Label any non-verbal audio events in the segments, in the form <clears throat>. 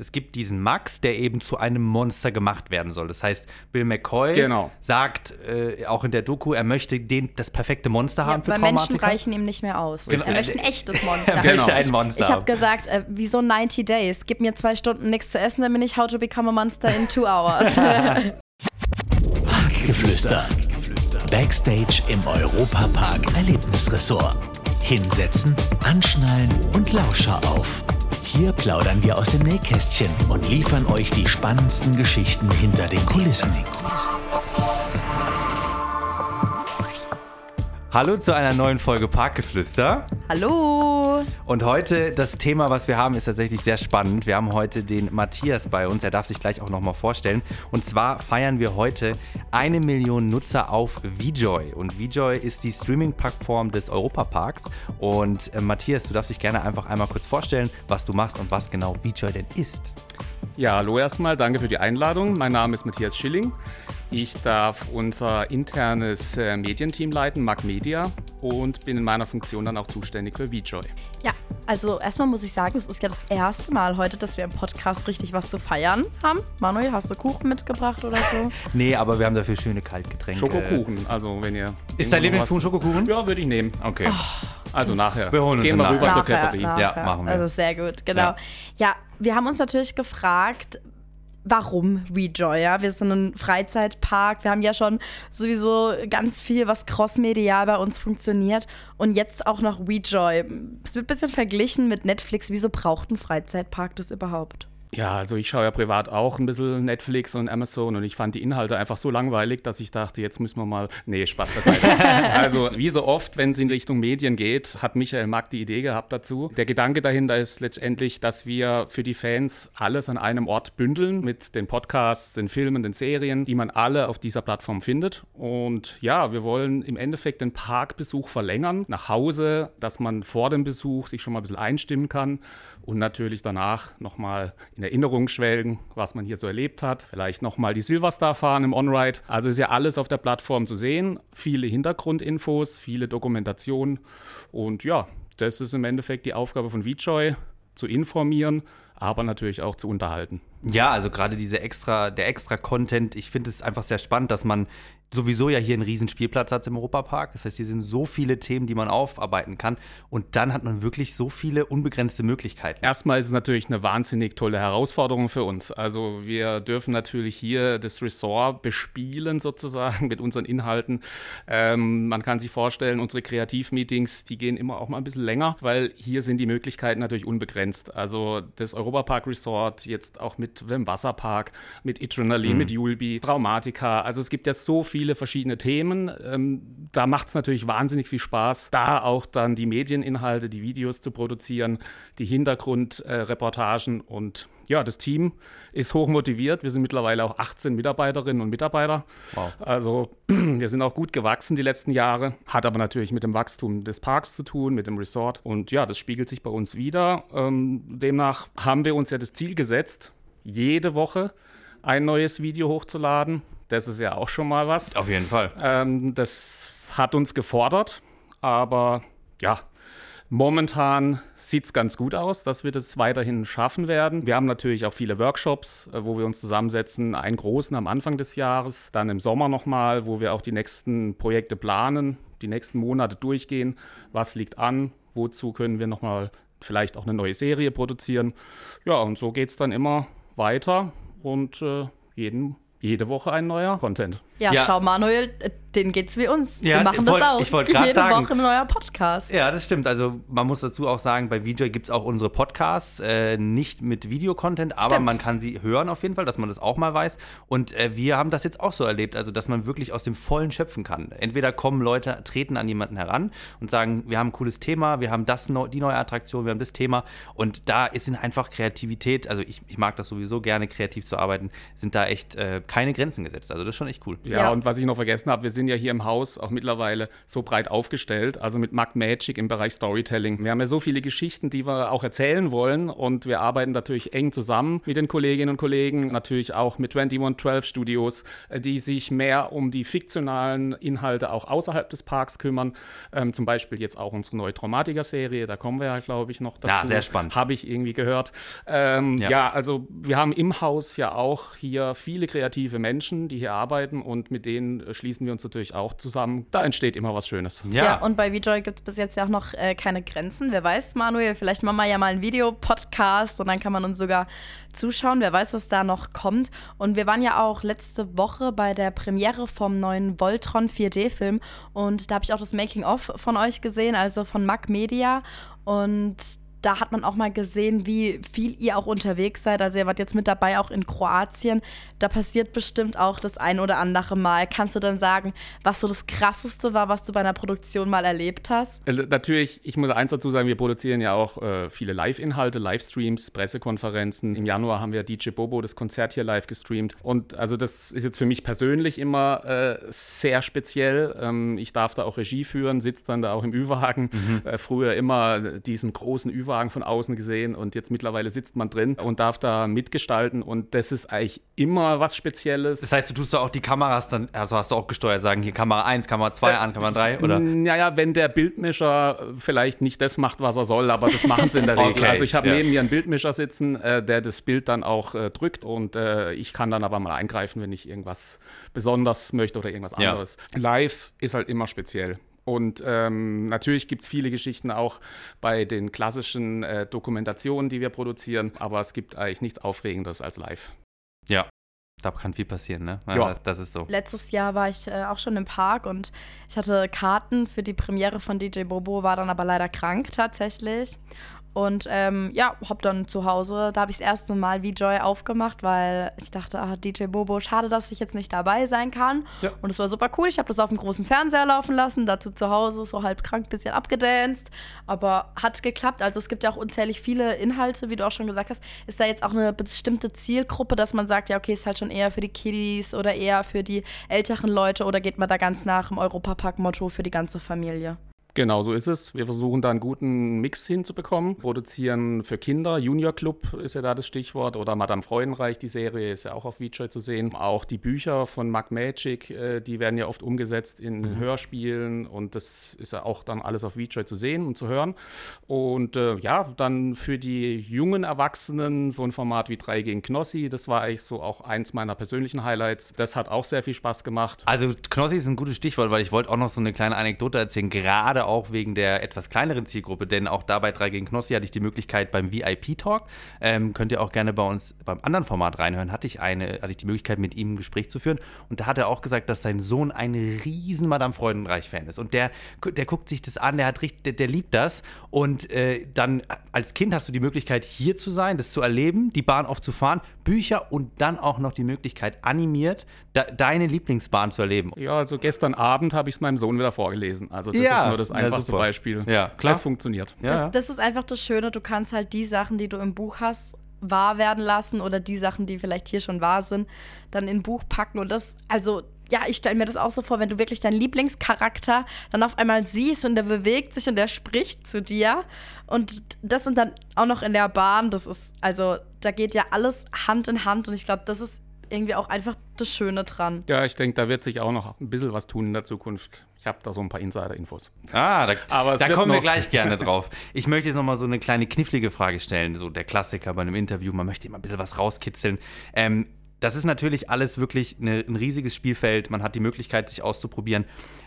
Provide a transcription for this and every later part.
es gibt diesen Max, der eben zu einem Monster gemacht werden soll. Das heißt, Bill McCoy Genau. sagt äh, auch in der Doku, er möchte den, das perfekte Monster haben für weil Menschen Traumatiker. reichen ihm nicht mehr aus. Genau. <laughs> Er möchte ein echtes er Monster. möchte Genau. ein Monster Ich habe gesagt, äh, wieso 90 Days? Gib mir zwei Stunden nichts zu essen, dann bin ich How to Become a Monster in two hours. <laughs> Parkgeflüster. Backstage im Europapark Erlebnisresort. Hinsetzen, anschnallen und Lauscher auf. Hier plaudern wir aus dem Nähkästchen und liefern euch die spannendsten Geschichten hinter den Kulissen. Hallo zu einer neuen Folge Parkgeflüster. Hallo. Und heute, das Thema, was wir haben, ist tatsächlich sehr spannend. Wir haben heute den Matthias bei uns. Er darf sich gleich auch nochmal vorstellen. Und zwar feiern wir heute eine Million Nutzer auf VJoy. Und VJoy ist die Streaming-Plattform des Europaparks. Und äh, Matthias, du darfst dich gerne einfach einmal kurz vorstellen, was du machst und was genau VJoy denn ist. Ja, hallo erstmal, danke für die Einladung. Mein Name ist Matthias Schilling. Ich darf unser internes äh, Medienteam leiten, Mac Media, und bin in meiner Funktion dann auch zuständig für VJoy. Ja, also erstmal muss ich sagen, es ist ja das erste Mal heute, dass wir im Podcast richtig was zu feiern haben. Manuel, hast du Kuchen mitgebracht oder so? <laughs> Nee, aber wir haben dafür schöne Kaltgetränke. Schokokuchen, also wenn ihr. Ist dein Lieblingskuchen Schokokuchen? Ja, würde ich nehmen. Okay. Also nachher. Wir holen uns Gehen wir rüber nachher. zur Creperie. Ja, machen wir. Also sehr gut, genau. Ja. Ja. wir haben uns natürlich gefragt, warum WeJoy? Ja? Wir sind ein Freizeitpark. Wir haben ja schon sowieso ganz viel, was crossmedial bei uns funktioniert. Und jetzt auch noch WeJoy. Es wird ein bisschen verglichen mit Netflix. Wieso braucht ein Freizeitpark das überhaupt? Ja, also ich schaue ja privat auch ein bisschen Netflix und Amazon und ich fand die Inhalte einfach so langweilig, dass ich dachte, jetzt müssen wir mal. Nee, Spaß beiseite. <laughs> also, wie so oft, wenn es in Richtung Medien geht, hat Michael Mack die Idee gehabt dazu. Der Gedanke dahinter ist letztendlich, dass wir für die Fans alles an einem Ort bündeln mit den Podcasts, den Filmen, den Serien, die man alle auf dieser Plattform findet. Und ja, wir wollen im Endeffekt den Parkbesuch verlängern nach Hause, dass man vor dem Besuch sich schon mal ein bisschen einstimmen kann und natürlich danach nochmal in Erinnerung schwelgen, was man hier so erlebt hat. Vielleicht nochmal die Silverstar fahren im On-Ride. Also ist ja alles auf der Plattform zu sehen. Viele Hintergrundinfos, viele Dokumentationen. Und ja, das ist im Endeffekt die Aufgabe von VJoy, zu informieren, aber natürlich auch zu unterhalten. Ja, also gerade diese extra, der extra Content, ich finde es einfach sehr spannend, dass man sowieso ja hier einen riesen Spielplatz hat im Europapark. Das heißt, hier sind so viele Themen, die man aufarbeiten kann. Und dann hat man wirklich so viele unbegrenzte Möglichkeiten. Erstmal ist es natürlich eine wahnsinnig tolle Herausforderung für uns. Also wir dürfen natürlich hier das Ressort bespielen sozusagen mit unseren Inhalten. Ähm, man kann sich vorstellen, unsere Kreativmeetings, die gehen immer auch mal ein bisschen länger, weil hier sind die Möglichkeiten natürlich unbegrenzt. Also das Europapark Resort jetzt auch mit dem Wasserpark, mit Adrenalin, mit Julbi, Traumatica. Also es gibt ja so viele verschiedene Themen. Ähm, da macht es natürlich wahnsinnig viel Spaß, da auch dann die Medieninhalte, die Videos zu produzieren, die Hintergrundreportagen und ja, das Team ist hoch motiviert. Wir sind mittlerweile auch 18 Mitarbeiterinnen und Mitarbeiter. Wow. Also <clears throat> wir sind auch gut gewachsen die letzten Jahre, hat aber natürlich mit dem Wachstum des Parks zu tun, mit dem Resort. Und ja, das spiegelt sich bei uns wieder. Ähm, demnach haben wir uns ja das Ziel gesetzt, jede Woche ein neues Video hochzuladen. Das ist ja auch schon mal was. Auf jeden Fall. Ähm, das hat uns gefordert, aber ja, momentan sieht es ganz gut aus, dass wir das weiterhin schaffen werden. Wir haben natürlich auch viele Workshops, äh, wo wir uns zusammensetzen. Einen großen am Anfang des Jahres, dann im Sommer nochmal, wo wir auch die nächsten Projekte planen, die nächsten Monate durchgehen. Was liegt an? Wozu können wir nochmal vielleicht auch eine neue Serie produzieren? Ja, und so geht es dann immer weiter und äh, jeden, jede Woche ein neuer Content. Ja, Ja. schau, Manuel, äh, denen geht's wie uns. Ja, wir machen ich das wollt- auch. ich wollt grad Jede sagen- Woche ein neuer Podcast. Ja, das stimmt. Also man muss dazu auch sagen, bei VJoy gibt es auch unsere Podcasts, äh, nicht mit Videocontent, aber Stimmt. man kann sie hören auf jeden Fall, dass man das auch mal weiß. Und äh, wir haben das jetzt auch so erlebt, also dass man wirklich aus dem Vollen schöpfen kann. Entweder kommen Leute, treten an jemanden heran und sagen, wir haben ein cooles Thema, wir haben das neu, die neue Attraktion, wir haben das Thema. Und da ist in einfach Kreativität, also ich, ich mag das sowieso gerne, kreativ zu arbeiten, sind da echt äh, keine Grenzen gesetzt. Also das ist schon echt cool. Ja, ja, und was ich noch vergessen habe, wir sind ja hier im Haus auch mittlerweile so breit aufgestellt, also mit Mac Magic im Bereich Storytelling. Wir haben ja so viele Geschichten, die wir auch erzählen wollen und wir arbeiten natürlich eng zusammen mit den Kolleginnen und Kollegen, natürlich auch mit 2112 Studios, äh, die sich mehr um die fiktionalen Inhalte auch außerhalb des Parks kümmern. Ähm, zum Beispiel jetzt auch unsere neue Traumatiker-Serie, da kommen wir ja, glaube ich, noch dazu. Ja, sehr spannend. Habe ich irgendwie gehört. Ähm, ja. ja, also wir haben im Haus ja auch hier viele kreative Menschen, die hier arbeiten und mit denen äh, schließen wir uns natürlich auch zusammen. Da entsteht immer was Schönes. Ja, ja und bei VJoy gibt es bis jetzt ja auch noch äh, keine Grenzen. Wer weiß, Manuel, vielleicht machen wir ja mal einen Videopodcast und dann kann man uns sogar zuschauen. Wer weiß, was da noch kommt. Und wir waren ja auch letzte Woche bei der Premiere vom neuen Voltron 4D-Film und da habe ich auch das Making-of von euch gesehen, also von Mac Media. Und da hat man auch mal gesehen, wie viel ihr auch unterwegs seid. Also ihr wart jetzt mit dabei auch in Kroatien. Da passiert bestimmt auch das ein oder andere Mal. Kannst du dann sagen, was so das Krasseste war, was du bei einer Produktion mal erlebt hast? Also natürlich, ich muss eins dazu sagen, wir produzieren ja auch äh, viele Live-Inhalte, Livestreams, Pressekonferenzen. Im Januar haben wir DJ Bobo das Konzert hier live gestreamt. Und also das ist jetzt für mich persönlich immer äh, sehr speziell. Ähm, ich darf da auch Regie führen, sitze dann da auch im Ü-Wagen. Mhm. Äh, früher immer diesen großen Ü-Wagen Triebwagen von außen gesehen und jetzt mittlerweile sitzt man drin und darf da mitgestalten und das ist eigentlich immer was Spezielles. Das heißt, du tust da auch die Kameras dann, also hast du auch gesteuert, sagen hier Kamera 1, Kamera 2 äh, an, Kamera 3 oder? Naja, wenn der Bildmischer vielleicht nicht das macht, was er soll, aber das machen sie in der <laughs> Regel. Okay, also ich habe ja. neben mir einen Bildmischer sitzen, äh, der das Bild dann auch äh, drückt und äh, ich kann dann aber mal eingreifen, wenn ich irgendwas besonders möchte oder irgendwas anderes. Ja. Live ist halt immer speziell. Und ähm, natürlich gibt es viele Geschichten auch bei den klassischen äh, Dokumentationen, die wir produzieren, aber es gibt eigentlich nichts Aufregendes als live. Ja, da kann viel passieren, ne? Ja, das, das, ist so. Letztes Jahr war ich äh, auch schon im Park und ich hatte Karten für die Premiere von DJ Bobo, war dann aber leider krank tatsächlich. Und ähm, ja, hab dann zu Hause, da habe ich das erste Mal V-Joy aufgemacht, weil ich dachte, ah, DJ Bobo, schade, dass ich jetzt nicht dabei sein kann. Ja. Und es war super cool. Ich habe das auf dem großen Fernseher laufen lassen, dazu zu Hause so halb krank, bisschen abgedanced. Aber hat geklappt. Also es gibt ja auch unzählig viele Inhalte, wie du auch schon gesagt hast. Ist da jetzt auch eine bestimmte Zielgruppe, dass man sagt, ja, okay, ist halt schon eher für die Kiddies oder eher für die älteren Leute oder geht man da ganz nach dem Europapark-Motto für die ganze Familie? Genau, so ist es. Wir versuchen da einen guten Mix hinzubekommen. Produzieren für Kinder, Junior Club ist ja da das Stichwort, oder Madame Freudenreich, die Serie ist ja auch auf VJoy zu sehen. Auch die Bücher von Mac Magic, äh, die werden ja oft umgesetzt in mhm. Hörspielen und das ist ja auch dann alles auf VJoy zu sehen und zu hören. Und äh, ja, dann für die jungen Erwachsenen so ein Format wie 3 gegen Knossi, das war eigentlich so auch eins meiner persönlichen Highlights. Das hat auch sehr viel Spaß gemacht. Also Knossi ist ein gutes Stichwort, weil ich wollte auch noch so eine kleine Anekdote erzählen, gerade gerade auch wegen der etwas kleineren Zielgruppe, denn auch da bei 3 gegen Knossi hatte ich die Möglichkeit beim VIP-Talk, ähm, könnt ihr auch gerne bei uns beim anderen Format reinhören, hatte ich, eine, hatte ich die Möglichkeit, mit ihm ein Gespräch zu führen. Und da hat er auch gesagt, dass sein Sohn ein riesen Madame Freudenreich-Fan ist. Und der, der guckt sich das an, der, hat richtig, der, der liebt das. Und äh, dann als Kind hast du die Möglichkeit, hier zu sein, das zu erleben, die Bahn aufzufahren, Bücher und dann auch noch die Möglichkeit, animiert de deine Lieblingsbahn zu erleben. Ja, also gestern Abend habe ich es meinem Sohn wieder vorgelesen. Also das ja. ist nur das das einfachste ja, Beispiel. Ja, klar. Das funktioniert. Ja. Das, das ist einfach das Schöne, du kannst halt die Sachen, die du im Buch hast, wahr werden lassen oder die Sachen, die vielleicht hier schon wahr sind, dann in ein Buch packen und das, also ja, ich stelle mir das auch so vor, wenn du wirklich deinen Lieblingscharakter dann auf einmal siehst und der bewegt sich und der spricht zu dir und das sind dann auch noch in der Bahn, das ist, also da geht ja alles Hand in Hand und ich glaube, das ist irgendwie auch einfach das Schöne dran. Ja, ich denke, da wird sich auch noch ein bisschen was tun in der Zukunft. Ich habe da so ein paar Insider-Infos. Ah, da, Aber da kommen wir gleich gerne <laughs> drauf. Ich möchte jetzt noch mal so eine kleine knifflige Frage stellen. So der Klassiker bei einem Interview, man möchte immer ein bisschen was rauskitzeln. Ähm, das ist natürlich alles wirklich eine, ein riesiges Spielfeld. Man hat die Möglichkeit, sich auszuprobieren.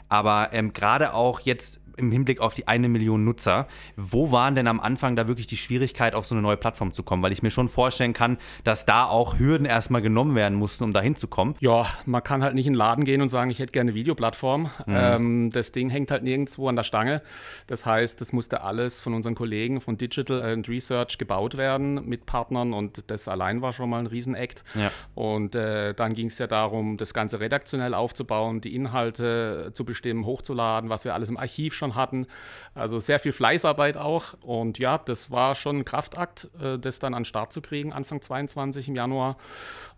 Aber ähm, gerade auch jetzt im Hinblick auf die eine Million Nutzer. Wo waren denn am Anfang da wirklich die Schwierigkeit, auf so eine neue Plattform zu kommen? Weil ich mir schon vorstellen kann, dass da auch Hürden erstmal genommen werden mussten, um da hinzukommen. Ja, man kann halt nicht in den Laden gehen und sagen, ich hätte gerne eine Videoplattform. Mhm. Ähm, das Ding hängt halt nirgendwo an der Stange. Das heißt, das musste alles von unseren Kollegen von Digital and Research gebaut werden mit Partnern und das allein war schon mal ein Riesenakt. Ja. Und äh, dann ging es ja darum, das Ganze redaktionell aufzubauen, die Inhalte zu bestimmen, hochzuladen, was wir alles im Archiv schon schon hatten. Also sehr viel Fleißarbeit auch. Und ja, das war schon ein Kraftakt, äh, das dann an den Start zu kriegen, Anfang 22 im Januar.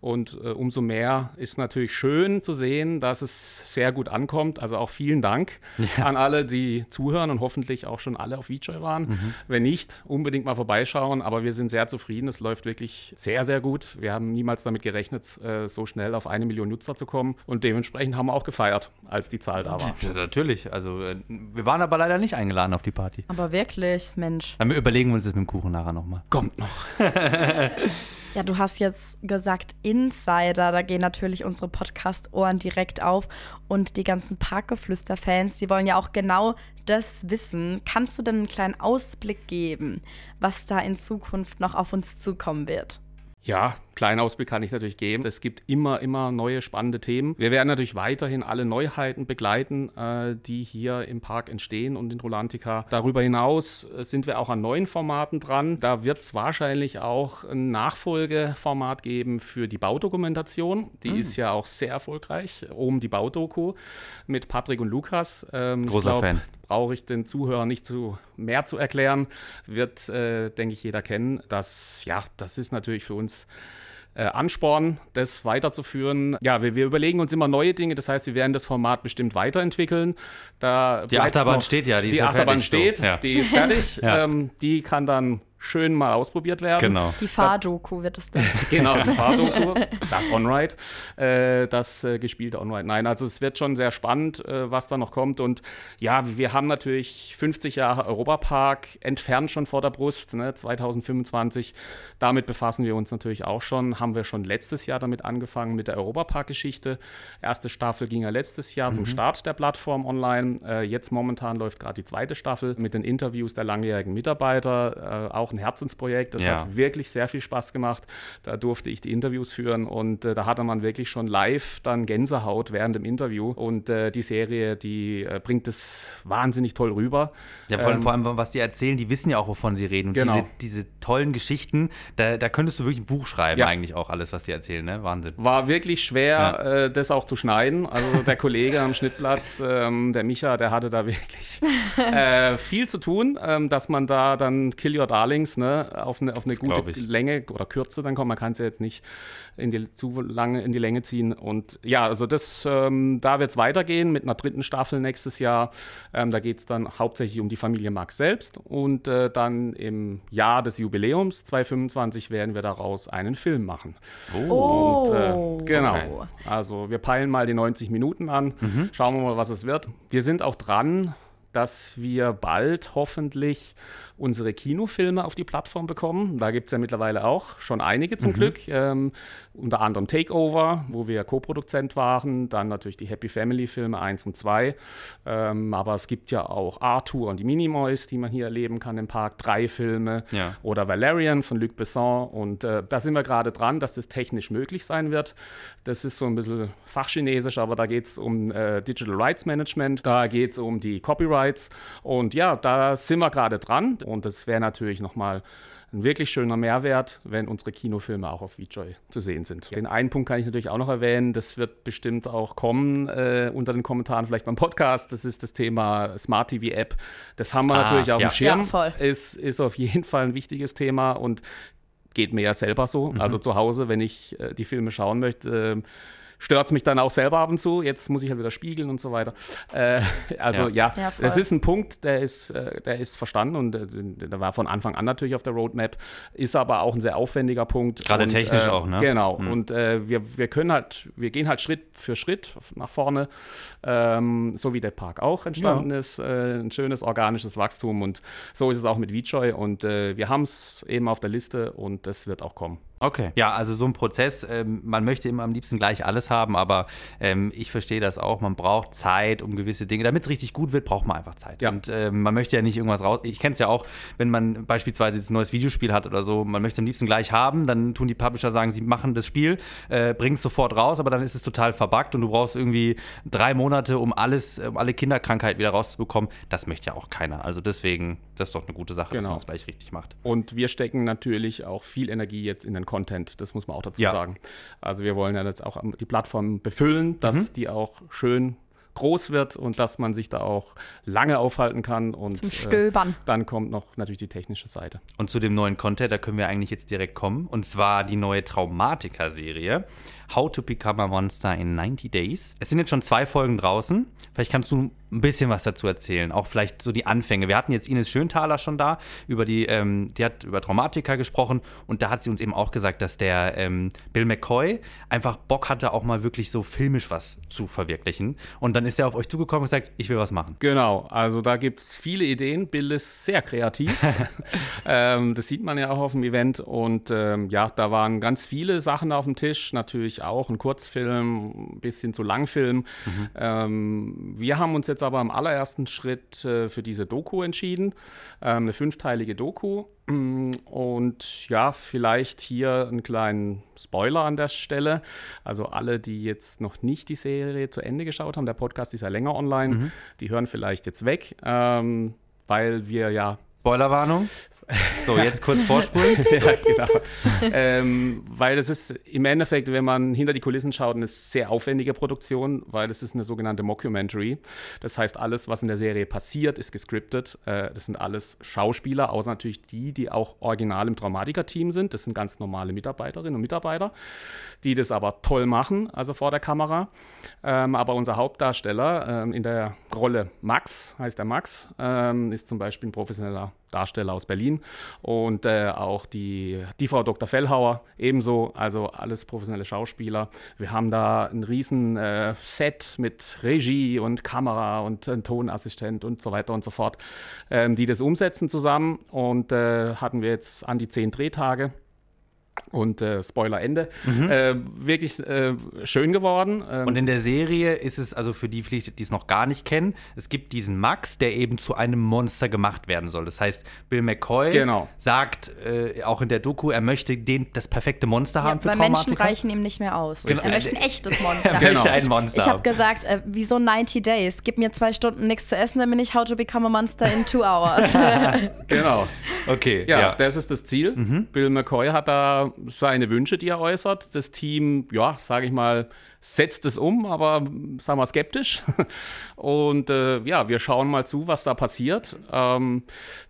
Und äh, umso mehr ist natürlich schön zu sehen, dass es sehr gut ankommt. Also auch vielen Dank ja. an alle, die zuhören und hoffentlich auch schon alle auf VJoy waren. Mhm. Wenn nicht, unbedingt mal vorbeischauen. Aber wir sind sehr zufrieden. Es läuft wirklich sehr, sehr gut. Wir haben niemals damit gerechnet, äh, so schnell auf eine Million Nutzer zu kommen. Und dementsprechend haben wir auch gefeiert, als die Zahl da war. Ja, natürlich. Also äh, wir waren aber leider nicht eingeladen auf die Party. Aber wirklich, Mensch. Dann überlegen wir uns das mit dem Kuchen nachher nochmal. Kommt noch. <laughs> Ja, du hast jetzt gesagt Insider, da gehen natürlich unsere Podcast-Ohren direkt auf und die ganzen Parkgeflüster-Fans, die wollen ja auch genau das wissen. Kannst du denn einen kleinen Ausblick geben, was da in Zukunft noch auf uns zukommen wird? Ja, kleinen Ausblick kann ich natürlich geben. Es gibt immer, immer neue spannende Themen. Wir werden natürlich weiterhin alle Neuheiten begleiten, äh, die hier im Park entstehen und in Rolantica. Darüber hinaus äh, sind wir auch an neuen Formaten dran. Da wird es wahrscheinlich auch ein Nachfolgeformat geben für die Baudokumentation. Die mhm. ist ja auch sehr erfolgreich. Oben die Baudoku mit Patrick und Lukas. Ähm, Großer glaub, Fan brauche ich den Zuhörern nicht zu mehr zu erklären, wird, äh, denke ich, jeder kennen. Das, ja, das ist natürlich für uns äh, Ansporn, das weiterzuführen. Ja, wir, wir, überlegen uns immer neue Dinge, das heißt, wir werden das Format bestimmt weiterentwickeln. Da die Achterbahn noch, steht ja, die, die ist Achterbahn steht, so. ja. die ist fertig. <laughs> ja. ähm, die kann dann schön mal ausprobiert werden. Genau. Die Fahrdoku wird es dann. <laughs> genau, die Fahrdoku, <laughs> das On-Ride, äh, das äh, gespielte On-Ride. Nein, also es wird schon sehr spannend, äh, was da noch kommt. Und ja, wir haben natürlich 50 Jahre Europapark entfernt schon vor der Brust, ne, 2025. Damit befassen wir uns natürlich auch schon. Haben wir schon letztes Jahr damit angefangen mit der Europapark-Geschichte. Erste Staffel ging ja letztes Jahr mhm. zum Start der Plattform online. Äh, jetzt momentan läuft gerade die zweite Staffel mit den Interviews der langjährigen Mitarbeiter, äh, auch ein Herzensprojekt. Das ja. hat wirklich sehr viel Spaß gemacht. Da durfte ich die Interviews führen und äh, da hatte man wirklich schon live dann Gänsehaut während dem Interview. Und äh, die Serie, die äh, bringt es wahnsinnig toll rüber. Ja, vor allem, ähm, vor allem, was die erzählen, die wissen ja auch, wovon sie reden. Und genau. diese, diese tollen Geschichten, da, da könntest du wirklich ein Buch schreiben, ja. eigentlich auch alles, was die erzählen. Ne? Wahnsinn. War wirklich schwer, ja. äh, das auch zu schneiden. Also der Kollege am Schnittplatz, ähm, der Micha, der hatte da wirklich <laughs> äh, viel zu tun, ähm, dass man da dann Kill Your Darlings Dings ne, auf eine, auf eine gute Länge oder Kürze dann kommt. Man kann es ja jetzt nicht in die, zu lange in die Länge ziehen. Und ja, also das, ähm, da wird es weitergehen mit einer dritten Staffel nächstes Jahr. Ähm, da geht es dann hauptsächlich um die Familie Max selbst. Und äh, dann im Jahr des Jubiläums 2025 werden wir daraus einen Film machen. Oh, Und, äh, genau. Okay. Also wir peilen mal die 90 Minuten an. Mhm. Schauen wir mal, was es wird. Wir sind auch dran, dass wir bald hoffentlich unsere Kinofilme auf die Plattform bekommen. Da gibt es ja mittlerweile auch schon einige zum mhm. Glück. Ähm, unter anderem Takeover, wo wir Co-Produzent waren. Dann natürlich die Happy Family Filme 1 und 2. Ähm, aber es gibt ja auch Arthur und die Minimoys, die man hier erleben kann im Park. Drei Filme. Ja. Oder Valerian von Luc Besson. Und äh, da sind wir gerade dran, dass das technisch möglich sein wird. Das ist so ein bisschen fachchinesisch, aber da geht es um äh, Digital Rights Management. Da geht es um die Copyrights. Und ja, da sind wir gerade dran. Und das wäre natürlich nochmal ein wirklich schöner Mehrwert, wenn unsere Kinofilme auch auf VJoy zu sehen sind. Den einen Punkt kann ich natürlich auch noch erwähnen, das wird bestimmt auch kommen äh, unter den Kommentaren, vielleicht beim Podcast. Das ist das Thema Smart TV App. Das haben wir ah, natürlich auf ja. dem Schirm. Ja, voll. Ist, ist auf jeden Fall ein wichtiges Thema und geht mir ja selber so. Mhm. Also zu Hause, wenn ich äh, die Filme schauen möchte. Äh, stört es mich dann auch selber ab und zu. Jetzt muss ich halt wieder spiegeln und so weiter. Äh, also ja, ja, ja ist ein Punkt, der ist, äh, der ist verstanden und äh, der war von Anfang an natürlich auf der Roadmap, ist aber auch ein sehr aufwendiger Punkt. Gerade und, technisch äh, auch, ne? Genau. Mhm. Und äh, wir, wir können halt, wir gehen halt Schritt für Schritt nach vorne, ähm, so wie der Park auch entstanden ja. ist. Äh, ein schönes organisches Wachstum und so ist es auch mit VJoy und wir haben es eben auf der Liste und das wird auch kommen. Okay. Ja, also so ein Prozess, ähm, man möchte immer am liebsten gleich alles haben, aber ähm, ich verstehe das auch. Man braucht Zeit, um gewisse Dinge, damit es richtig gut wird, braucht man einfach Zeit. Ja. Und ähm, man möchte ja nicht irgendwas raus. Ich kenne es ja auch, wenn man beispielsweise jetzt ein neues Videospiel hat oder so, man möchte am liebsten gleich haben, dann tun die Publisher sagen, sie machen das Spiel, äh, bringen es sofort raus, aber dann ist es total verbuggt und du brauchst irgendwie drei Monate, um alles, um alle Kinderkrankheiten wieder rauszubekommen. Das möchte ja auch keiner. Also deswegen, das ist doch eine gute Sache, genau. dass man es gleich richtig macht. Und wir stecken natürlich auch viel Energie jetzt in den Content. Das muss man auch dazu ja. sagen. Also wir wollen ja jetzt auch die Plattform befüllen, dass mhm. die auch schön groß wird und dass man sich da auch lange aufhalten kann. Und, Zum Stöbern. Äh, dann kommt noch natürlich die technische Seite. Und zu dem neuen Content, da können wir eigentlich jetzt direkt kommen. Und zwar die neue Traumatiker-Serie. How to Become a Monster in 90 Days. Es sind jetzt schon zwei Folgen draußen. Vielleicht kannst du ein bisschen was dazu erzählen. Auch vielleicht so die Anfänge. Wir hatten jetzt Ines Schönthaler schon da, über die, ähm, die hat über Traumatiker gesprochen und da hat sie uns eben auch gesagt, dass der ähm, Bill McCoy einfach Bock hatte, auch mal wirklich so filmisch was zu verwirklichen. Und dann ist er auf euch zugekommen und gesagt, ich will was machen. Genau, also da gibt es viele Ideen. Bill ist sehr kreativ. <laughs> ähm, das sieht man ja auch auf dem Event. Und ähm, ja, da waren ganz viele Sachen auf dem Tisch. Natürlich auch ein Kurzfilm, ein bisschen zu Langfilm. Mhm. Ähm, wir haben uns jetzt aber im allerersten Schritt äh, für diese Doku entschieden. Ähm, eine fünfteilige Doku. Und ja, vielleicht hier einen kleinen Spoiler an der Stelle. Also alle, die jetzt noch nicht die Serie zu Ende geschaut haben, der Podcast ist ja länger online, mhm. die hören vielleicht jetzt weg, ähm, weil wir ja Spoilerwarnung. So, jetzt kurz vorspulen. <laughs> ja, genau. ähm, weil es ist im Endeffekt, wenn man hinter die Kulissen schaut, eine sehr aufwendige Produktion, weil es ist eine sogenannte Mockumentary. Das heißt, alles, was in der Serie passiert, ist gescriptet. Äh, das sind alles Schauspieler, außer natürlich die, die auch original im Traumatiker-Team sind. Das sind ganz normale Mitarbeiterinnen und Mitarbeiter, die das aber toll machen, also vor der Kamera. Ähm, aber unser Hauptdarsteller ähm, in der Rolle Max, heißt er Max, ähm, ist zum Beispiel ein professioneller Darsteller aus Berlin und äh, auch die, die Frau Dr. Fellhauer ebenso, also alles professionelle Schauspieler. Wir haben da ein riesen äh, Set mit Regie und Kamera und ein Tonassistent und so weiter und so fort, ähm, die das umsetzen zusammen und äh, hatten wir jetzt an die zehn Drehtage und äh, Spoiler Ende. Mhm. Äh, wirklich äh, schön geworden. Ähm und in der Serie ist es, also für die, die es noch gar nicht kennen, es gibt diesen Max, der eben zu einem Monster gemacht werden soll. Das heißt, Bill McCoy genau. sagt äh, auch in der Doku, er möchte den, das perfekte Monster ja, haben für weil Menschen reichen ihm nicht mehr aus. Genau. Er möchte ein echtes <laughs> Monster. er möchte ein Monster Ich habe gesagt, äh, wieso 90 Days? Gib mir zwei Stunden nichts zu essen, dann bin ich How to Become a Monster in two hours. <laughs> <laughs> genau. Okay. Ja, ja, das ist das Ziel. Mhm. Bill McCoy hat da seine Wünsche, die er äußert. Das Team, ja, sage ich mal, setzt es um, aber sagen wir skeptisch. <laughs> Und äh, ja, wir schauen mal zu, was da passiert. Ähm,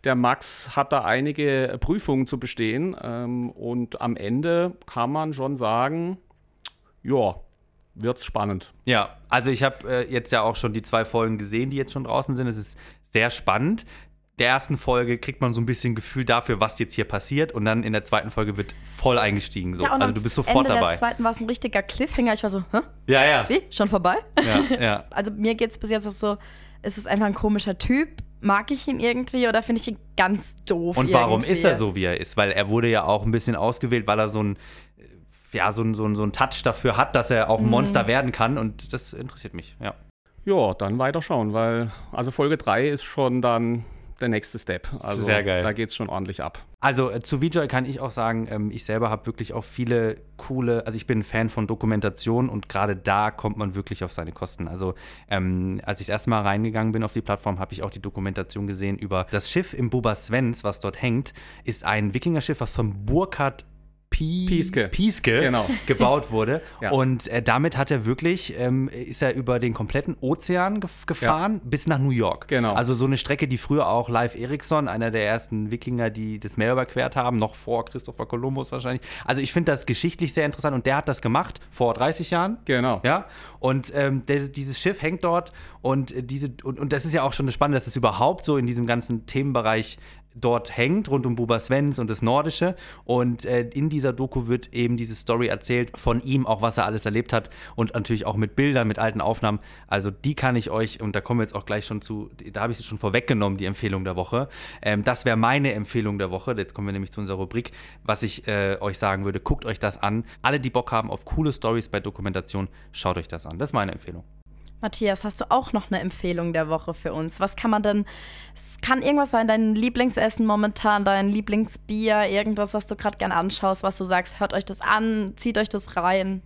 der Max hat da einige Prüfungen zu bestehen ähm, und am Ende kann man schon sagen, ja, wird's spannend. Ja, also ich habe äh, jetzt ja auch schon die zwei Folgen gesehen, die jetzt schon draußen sind. Es ist sehr spannend der ersten Folge kriegt man so ein bisschen Gefühl dafür, was jetzt hier passiert und dann in der zweiten Folge wird voll eingestiegen. So. Ja, also du bist sofort Ende dabei. In der zweiten war es ein richtiger Cliffhanger. Ich war so, hä? Ja, ja. Wie? Schon vorbei? Ja, ja. <laughs> Also mir geht es bis jetzt auch so, ist es einfach ein komischer Typ? Mag ich ihn irgendwie oder finde ich ihn ganz doof? Und warum irgendwie? ist er so, wie er ist? Weil er wurde ja auch ein bisschen ausgewählt, weil er so ein ja, so ein, so, ein, so ein Touch dafür hat, dass er auch ein Monster mhm. werden kann und das interessiert mich, ja. Ja, dann weiter schauen, weil also Folge 3 ist schon dann der nächste Step. Also Sehr geil. da geht es schon ordentlich ab. Also äh, zu VJoy kann ich auch sagen, ähm, ich selber habe wirklich auch viele coole, also ich bin ein Fan von Dokumentation und gerade da kommt man wirklich auf seine Kosten. Also ähm, als ich das erste Mal reingegangen bin auf die Plattform, habe ich auch die Dokumentation gesehen über das Schiff im Buba Svens, was dort hängt, ist ein Wikingerschiff, was von Burkhard Pieske, Pieske genau. <laughs> gebaut wurde. ja. Und äh, damit hat er wirklich, ähm, ist er über den kompletten Ozean ge gefahren ja. bis nach New York. Genau. Also so eine Strecke, die früher auch Live Eriksson, einer der ersten Wikinger, die das Meer überquert haben, noch vor Christopher Columbus wahrscheinlich. Also ich finde das geschichtlich sehr interessant und der hat das gemacht vor 30 Jahren. Genau. Ja. Und ähm, der, dieses Schiff hängt dort und äh, diese und, und das ist ja auch schon das Spannende, dass es überhaupt so in diesem ganzen Themenbereich dort hängt, rund um Buba Svens und das Nordische. Und äh, in dieser Doku wird eben diese Story erzählt von ihm, auch was er alles erlebt hat und natürlich auch mit Bildern, mit alten Aufnahmen. Also die kann ich euch, und da kommen wir jetzt auch gleich schon zu, da habe ich es schon vorweggenommen, die Empfehlung der Woche. Ähm, das wäre meine Empfehlung der Woche. Jetzt kommen wir nämlich zu unserer Rubrik, was ich äh, euch sagen würde. Guckt euch das an. Alle, die Bock haben auf coole Stories bei Dokumentation, schaut euch das an. Das ist meine Empfehlung. Matthias, hast du auch noch eine Empfehlung der Woche für uns? Was kann man denn, es kann irgendwas sein, dein Lieblingsessen momentan, dein Lieblingsbier, irgendwas, was du gerade gern anschaust, was du sagst, hört euch das an, zieht euch das rein.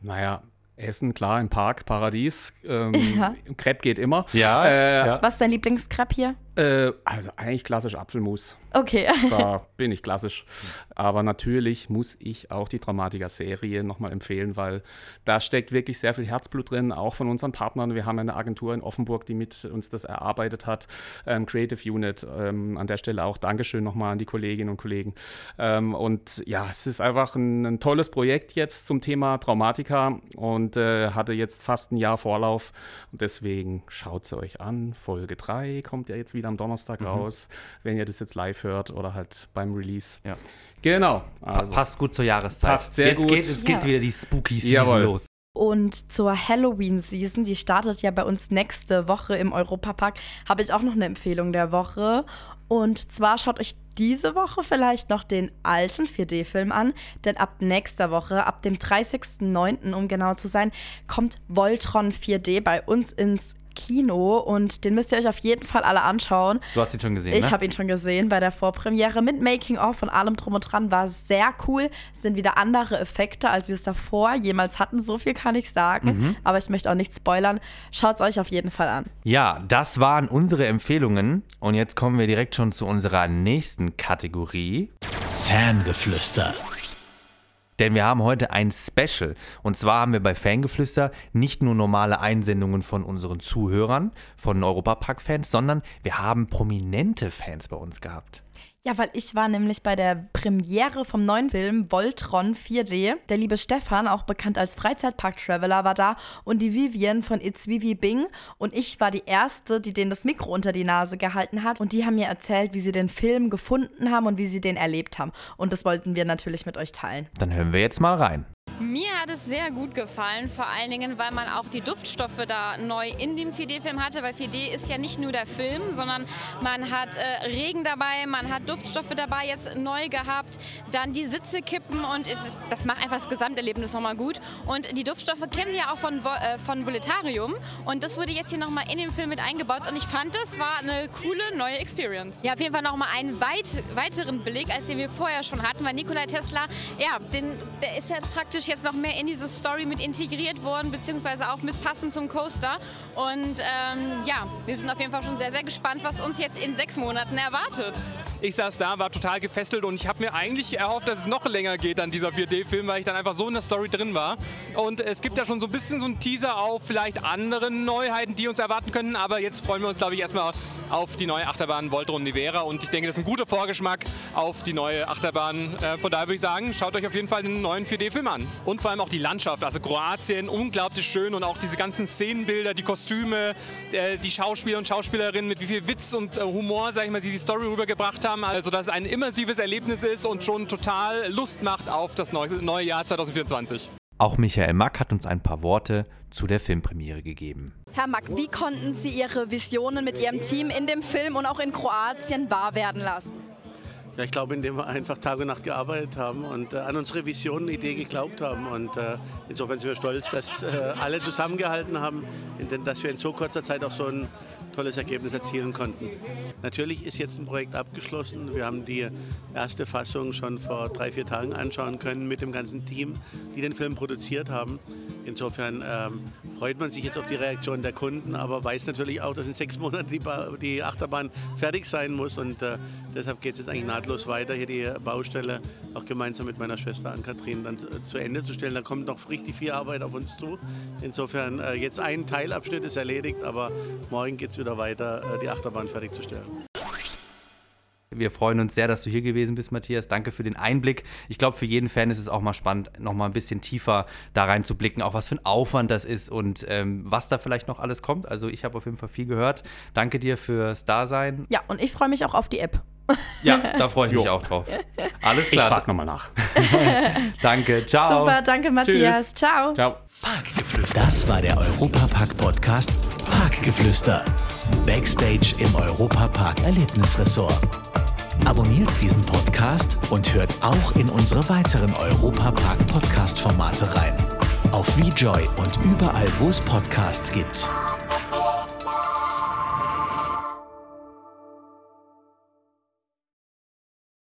Naja, Essen, klar, im Park, Paradies. Ähm, <laughs> ja. Crepe geht immer. Ja, äh, ja. Was ist dein Lieblingskrepp hier? Äh, also eigentlich klassisch Apfelmus. Okay. Da <laughs> bin ich klassisch. Aber natürlich muss ich auch die Dramatiker-Serie nochmal empfehlen, weil da steckt wirklich sehr viel Herzblut drin, auch von unseren Partnern. Wir haben eine Agentur in Offenburg, die mit uns das erarbeitet hat, ähm, Creative Unit. Ähm, an der Stelle auch Dankeschön nochmal an die Kolleginnen und Kollegen. Ähm, und ja, es ist einfach ein, ein, tolles Projekt jetzt zum Thema Traumatika und äh, hatte jetzt fast ein Jahr Vorlauf. Und deswegen schaut es euch an. Folge 3 kommt ja jetzt wieder am Donnerstag mhm. raus, wenn ihr das jetzt live hört oder halt beim Release. Ja. Genau. Also. Passt gut zur Jahreszeit. Passt sehr jetzt gut. Geht, jetzt ja. geht wieder die Spooky Season Jawohl. los. Und zur Halloween-Season, die startet ja bei uns nächste Woche im Europapark, habe ich auch noch eine Empfehlung der Woche. Und zwar schaut euch diese Woche vielleicht noch den alten 4D-Film an, denn ab nächster Woche, ab dem 30.09., um genau zu sein, kommt Voltron 4D bei uns ins Kino und den müsst ihr euch auf jeden Fall alle anschauen. Du hast ihn schon gesehen, Ich ne? habe ihn schon gesehen bei der Vorpremiere mit Making-of und allem drum und dran. War sehr cool. Es sind wieder andere Effekte, als wir es davor jemals hatten. So viel kann ich sagen. Mhm. Aber ich möchte auch nicht spoilern. Schaut es euch auf jeden Fall an. Ja, das waren unsere Empfehlungen. Und jetzt kommen wir direkt schon zu unserer nächsten Kategorie. Fangeflüster. Denn wir haben heute ein Special. Und zwar haben wir bei Fangeflüster nicht nur normale Einsendungen von unseren Zuhörern, von Europapark-Fans, sondern wir haben prominente Fans bei uns gehabt. Ja, weil ich war nämlich bei der Premiere vom neuen Film Voltron 4D. Der liebe Stefan, auch bekannt als Freizeitpark-Traveler, war da und die Vivian von It's Vivi Bing. Und ich war die Erste, die denen das Mikro unter die Nase gehalten hat. Und die haben mir erzählt, wie sie den Film gefunden haben und wie sie den erlebt haben. Und das wollten wir natürlich mit euch teilen. Dann hören wir jetzt mal rein. Mir hat es sehr gut gefallen, vor allen Dingen, weil man auch die Duftstoffe da neu in dem 4D-Film hatte, weil 4D ist ja nicht nur der Film, sondern man hat äh, Regen dabei, man hat Duftstoffe dabei jetzt neu gehabt, dann die Sitze kippen und ist, das macht einfach das Gesamterlebnis nochmal gut. Und die Duftstoffe kennen wir ja auch von, äh, von Voletarium und das wurde jetzt hier nochmal in den Film mit eingebaut und ich fand, das war eine coole neue Experience. Ja, auf jeden Fall nochmal einen weit, weiteren Beleg, als den wir vorher schon hatten, weil Nikolai Tesla, ja, den, der ist jetzt praktisch jetzt noch mehr in diese Story mit integriert worden, beziehungsweise auch mit passend zum Coaster. Und ähm, ja, wir sind auf jeden Fall schon sehr, sehr gespannt, was uns jetzt in sechs Monaten erwartet. Ich saß da, war total gefesselt und ich habe mir eigentlich erhofft, dass es noch länger geht an dieser 4D-Film, weil ich dann einfach so in der Story drin war. Und es gibt ja schon so ein bisschen so einen Teaser auf vielleicht andere Neuheiten, die uns erwarten können. Aber jetzt freuen wir uns, glaube ich, erstmal auf die neue Achterbahn Voltron Nivera. Und ich denke, das ist ein guter Vorgeschmack auf die neue Achterbahn. Äh, von daher würde ich sagen, schaut euch auf jeden Fall den neuen 4D-Film an. Und vor allem auch die Landschaft, also Kroatien, unglaublich schön und auch diese ganzen Szenenbilder, die Kostüme, äh, die Schauspieler und Schauspielerinnen mit wie viel Witz und äh, Humor, sag ich mal, sie die Story rübergebracht haben. Also, dass es ein immersives Erlebnis ist und schon total Lust macht auf das neue, neue Jahr 2024. Auch Michael Mack hat uns ein paar Worte zu der Filmpremiere gegeben. Herr Mack, wie konnten Sie Ihre Visionen mit Ihrem Team in dem Film und auch in Kroatien wahr werden lassen? Ja, ich glaube, indem wir einfach Tag und Nacht gearbeitet haben und äh, an unsere Vision, Idee geglaubt haben. Und äh, insofern sind wir stolz, dass äh, alle zusammengehalten haben, in, dass wir in so kurzer Zeit auch so ein tolles Ergebnis erzielen konnten. Natürlich ist jetzt ein Projekt abgeschlossen. Wir haben die erste Fassung schon vor drei, vier Tagen anschauen können mit dem ganzen Team, die den Film produziert haben. Insofern ähm, freut man sich jetzt auf die Reaktion der Kunden, aber weiß natürlich auch, dass in sechs Monaten die, ba die Achterbahn fertig sein muss. Und äh, deshalb geht es jetzt eigentlich nahtlos weiter, hier die Baustelle auch gemeinsam mit meiner Schwester Ann-Kathrin dann zu, Ende zu stellen. Da kommt noch richtig viel Arbeit auf uns zu. Insofern äh, jetzt ein Teilabschnitt ist erledigt, aber morgen geht es wieder weiter, äh, die Achterbahn fertigzustellen. Wir freuen uns sehr, dass du hier gewesen bist, Matthias. Danke für den Einblick. Ich glaube, für jeden Fan ist es auch mal spannend, noch mal ein bisschen tiefer da reinzublicken, auch was für ein Aufwand das ist und ähm, was da vielleicht noch alles kommt. Also ich habe auf jeden Fall viel gehört. Danke dir fürs Dasein. Ja, und ich freue mich auch auf die App. Ja, <laughs> da freue ich mich auch drauf. Alles klar. Ich frage nochmal nach. <laughs> danke, ciao. Super, danke Matthias. Tschüss. Ciao. Ciao. Parkgeflüster. Das war der Europapark-Podcast Parkgeflüster. Backstage im Europapark Erlebnisressort. Abonniert diesen Podcast und hört auch in unsere weiteren Europapark-Podcast-Formate rein. Auf VJoy und überall, wo es Podcasts gibt.